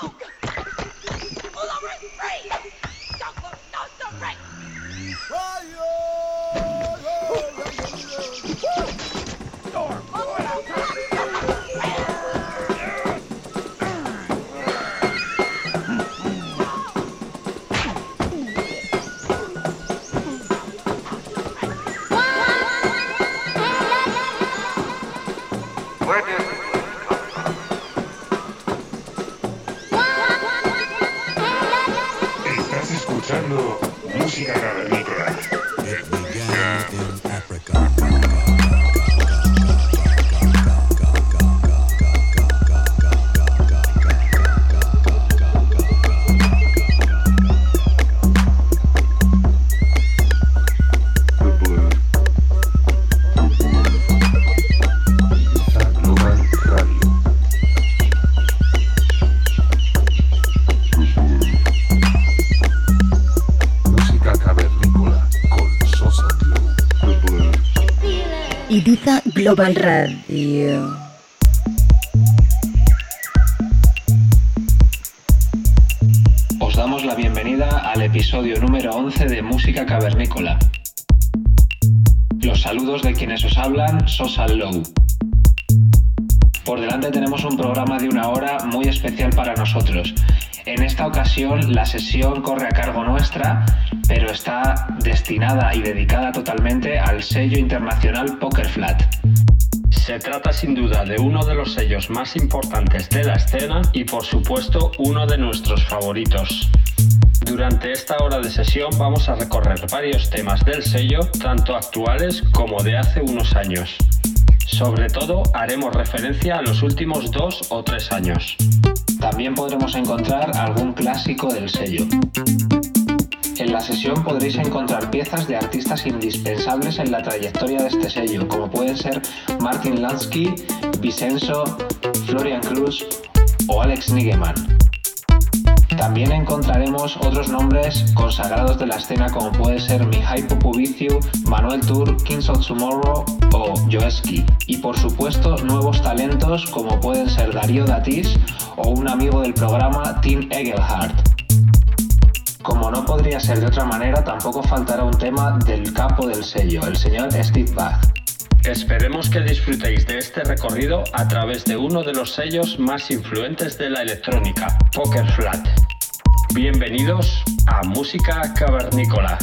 Pull over, freeze! Don't look, no, don't break! Fire! Os damos la bienvenida al episodio número 11 de Música Cavernícola. Los saludos de quienes os hablan, Sosal Low. Por delante tenemos un programa de una hora muy especial para nosotros. En esta ocasión la sesión corre a cargo nuestra, pero está destinada y dedicada totalmente al sello internacional Poker Flat. Se trata sin duda de uno de los sellos más importantes de la escena y por supuesto uno de nuestros favoritos. Durante esta hora de sesión vamos a recorrer varios temas del sello, tanto actuales como de hace unos años. Sobre todo haremos referencia a los últimos dos o tres años. También podremos encontrar algún clásico del sello. En la sesión podréis encontrar piezas de artistas indispensables en la trayectoria de este sello, como pueden ser Martin Lansky, Vicenzo, Florian Cruz o Alex Nigeman. También encontraremos otros nombres consagrados de la escena como puede ser Mihai Popoviciu, Manuel Tour, Kings of Tomorrow o Joeski. Y por supuesto nuevos talentos como pueden ser Darío Datis o un amigo del programa Tim Egelhardt. Como no podría ser de otra manera, tampoco faltará un tema del capo del sello, el señor Steve Bach. Esperemos que disfrutéis de este recorrido a través de uno de los sellos más influentes de la electrónica, Poker Flat. Bienvenidos a Música Cavernícola.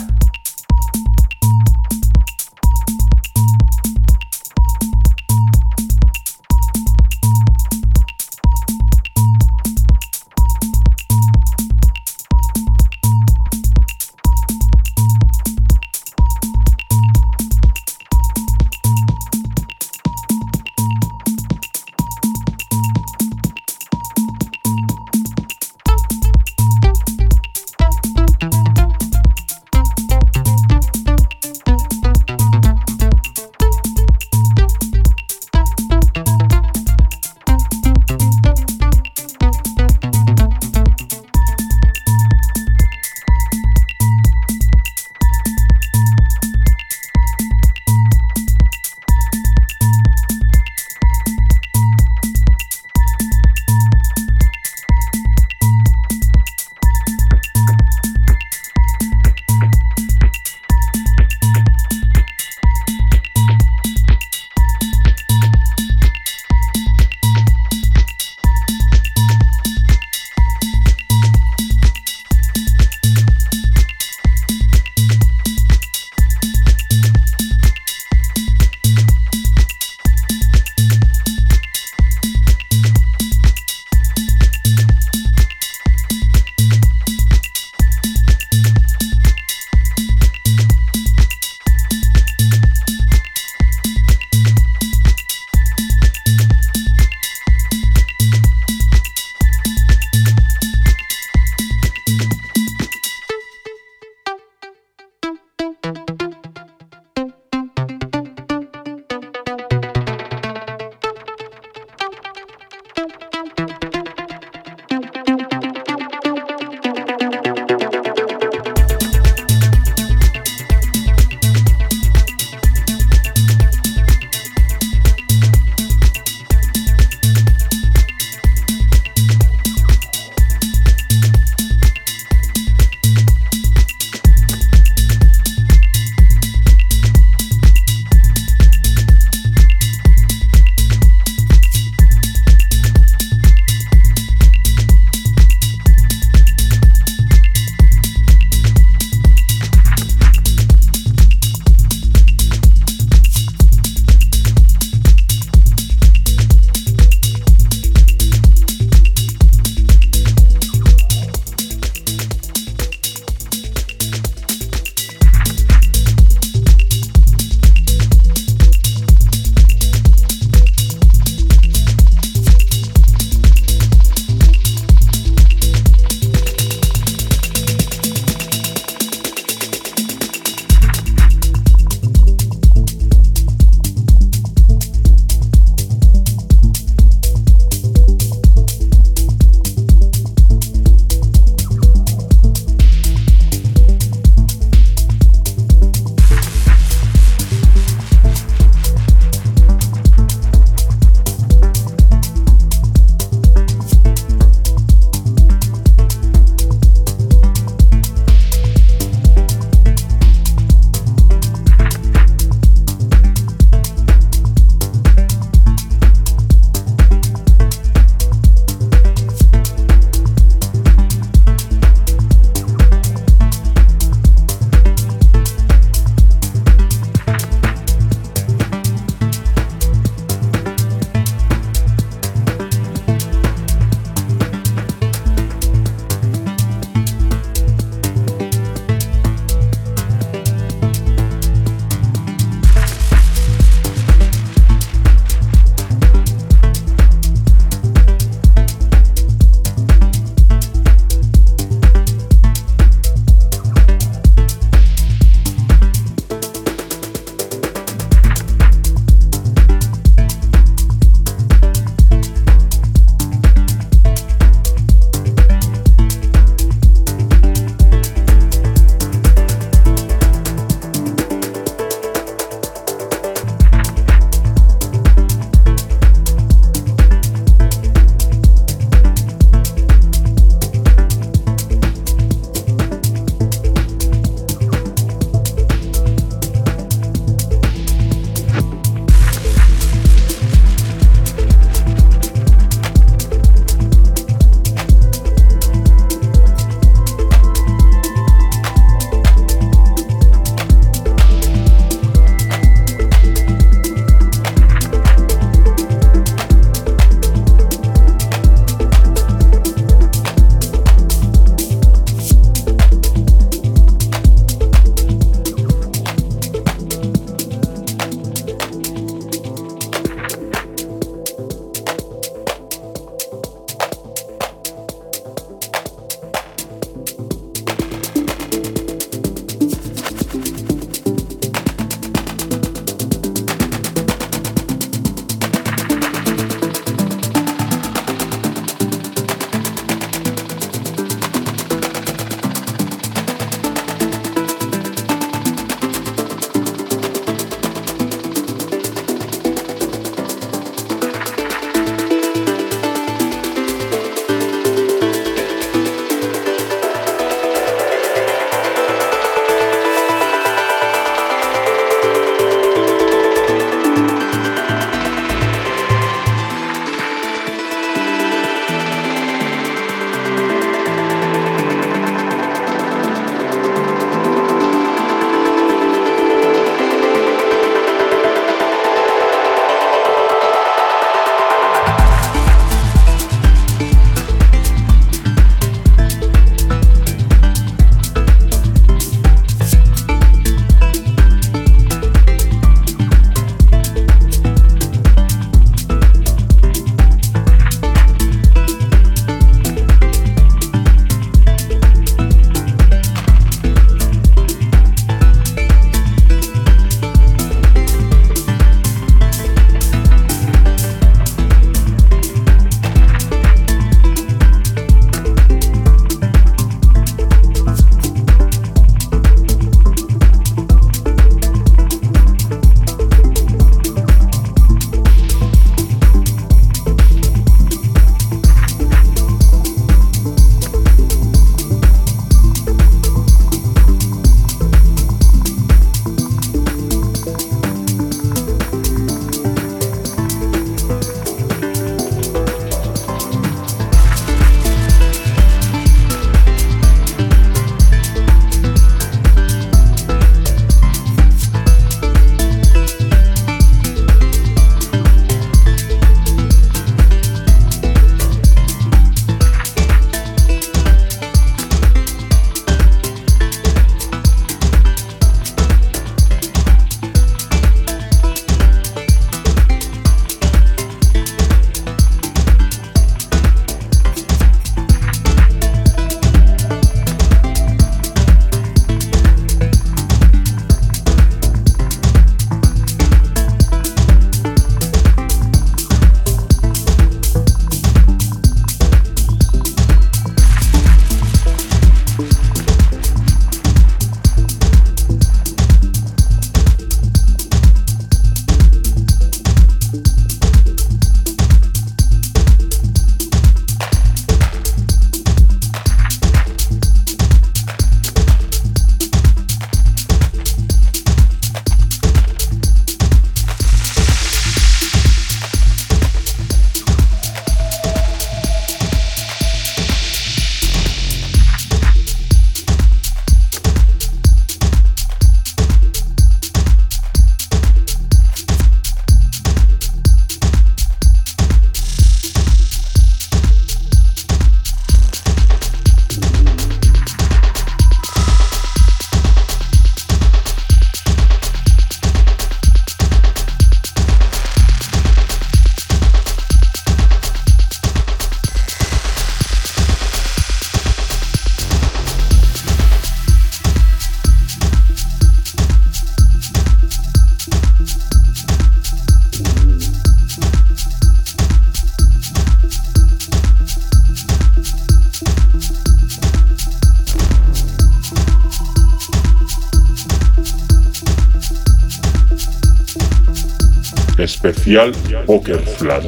Especial Poker Flat.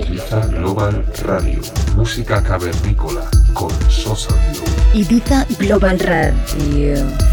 Global Radio, música cavernícola con Sosa. Ibiza Global Radio.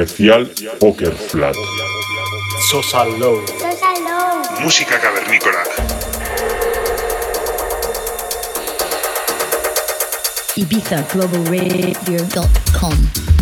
Especial Poker Flat. Sosa Low. Música cavernícola. ibizaglobalradio.com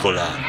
cavernícola.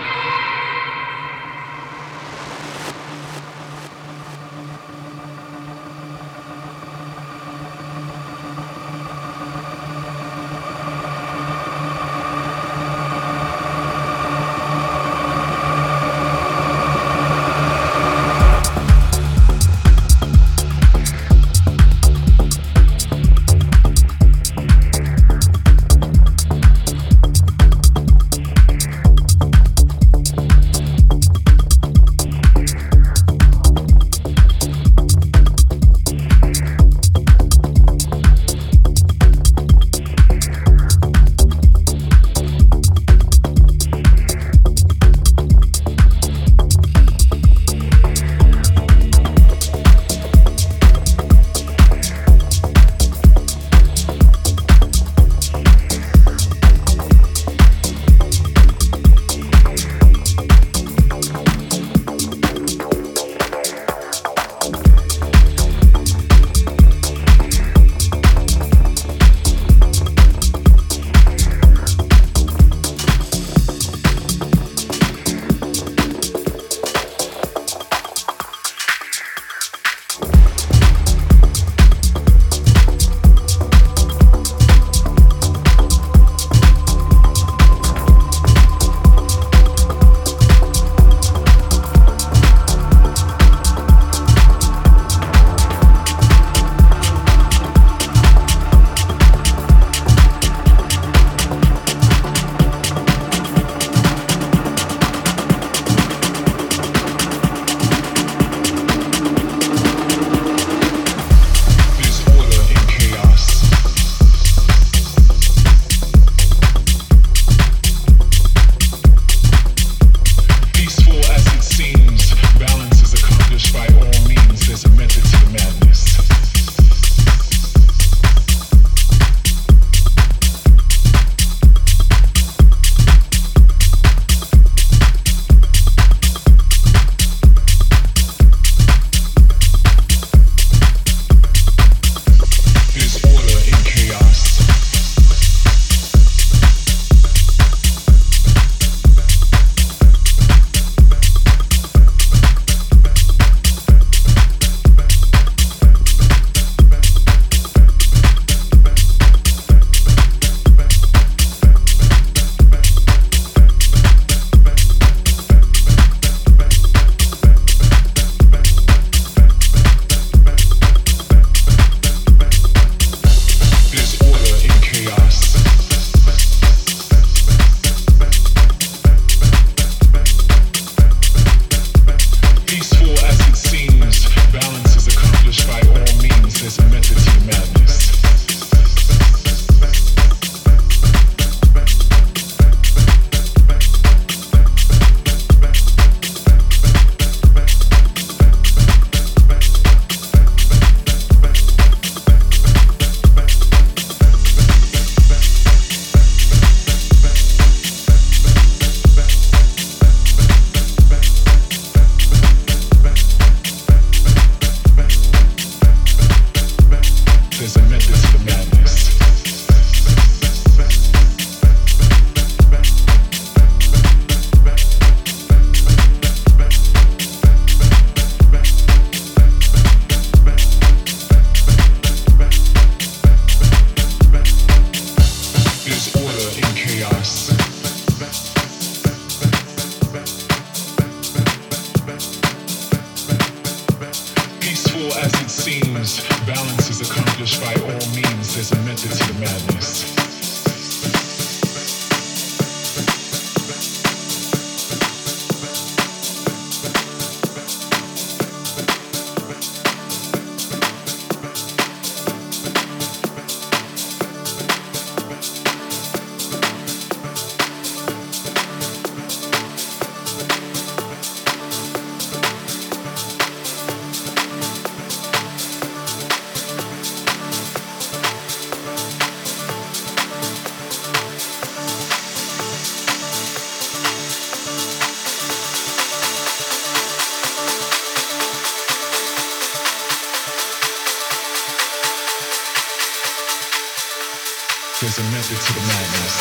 is a message to the madness.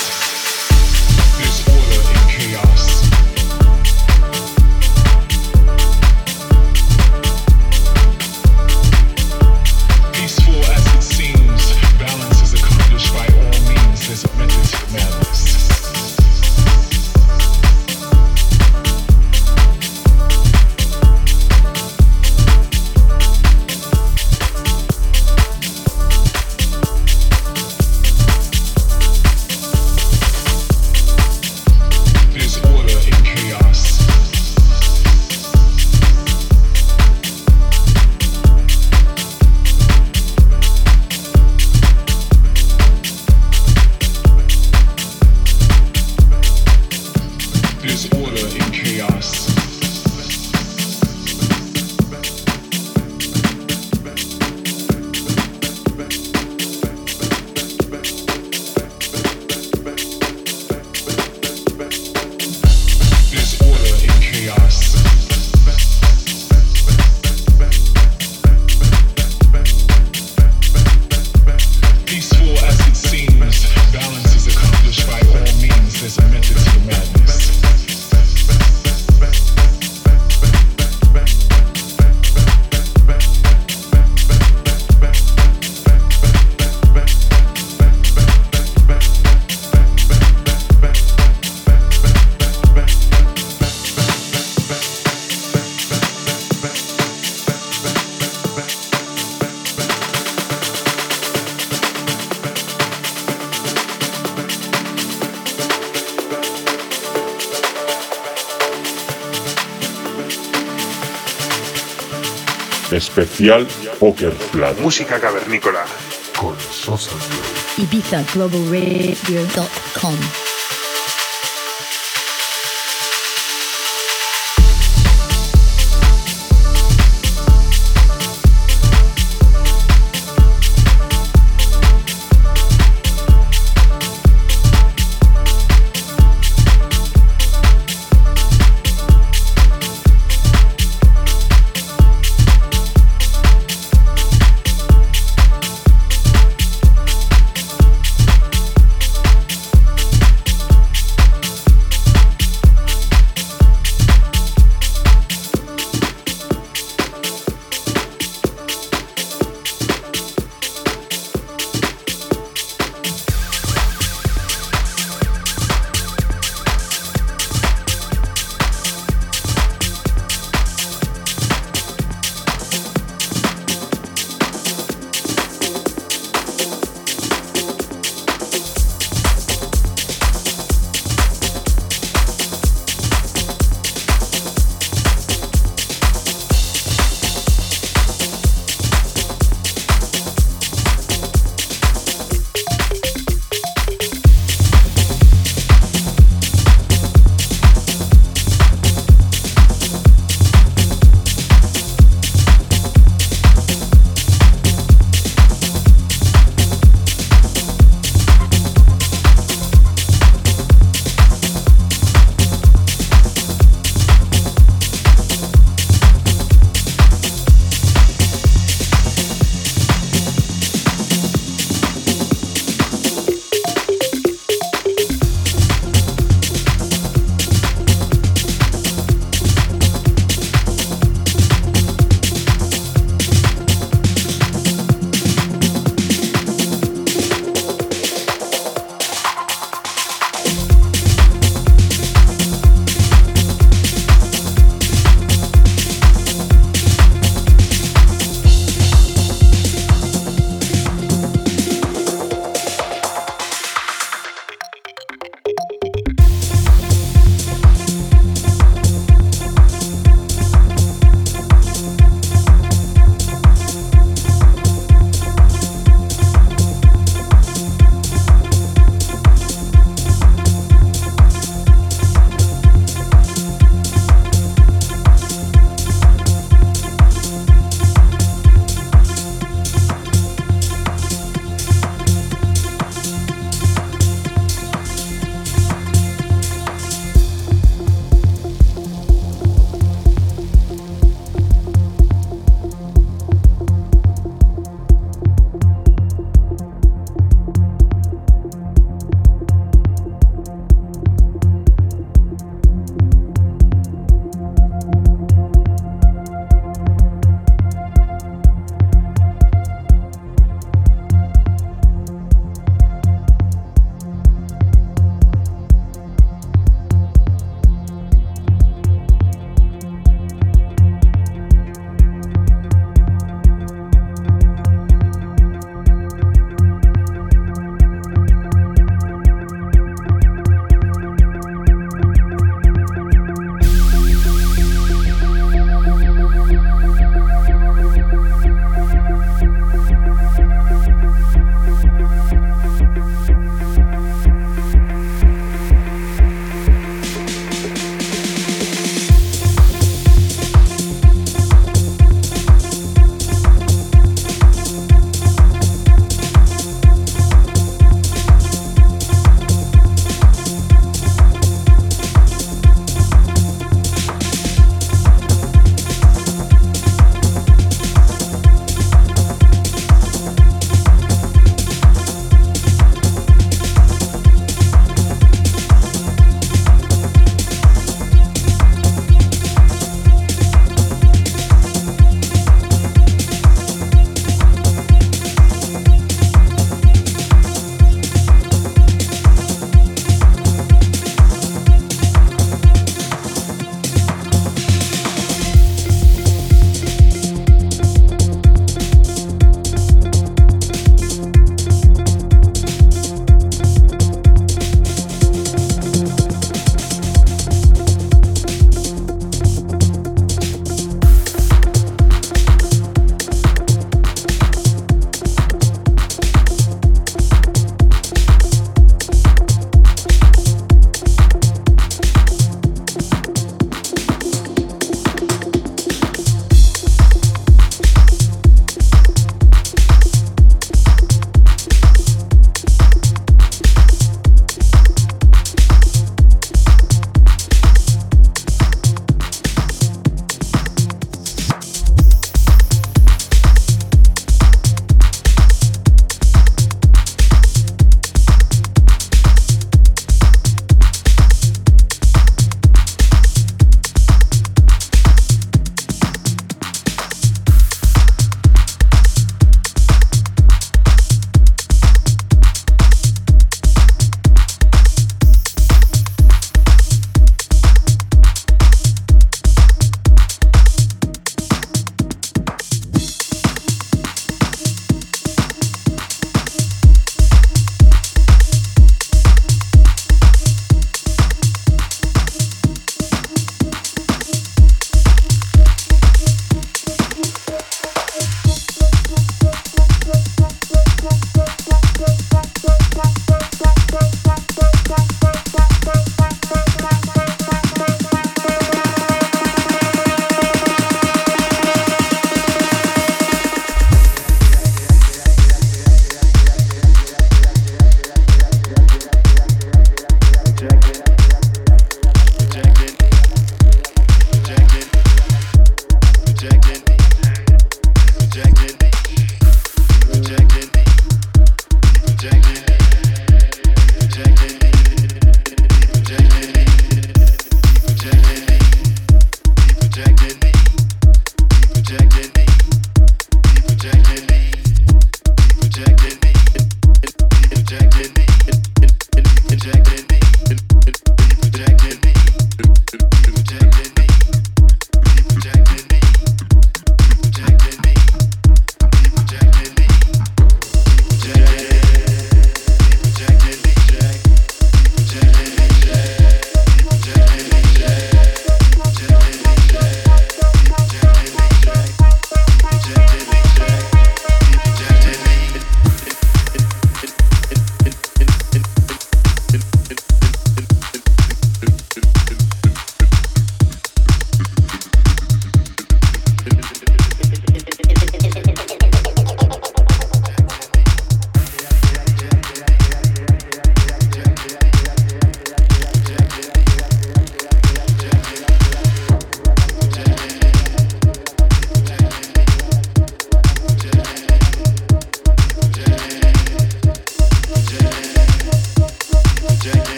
Especial Poker Plan. Música cavernícola. Con Sosa. Ibiza Global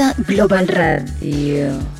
Global Radio.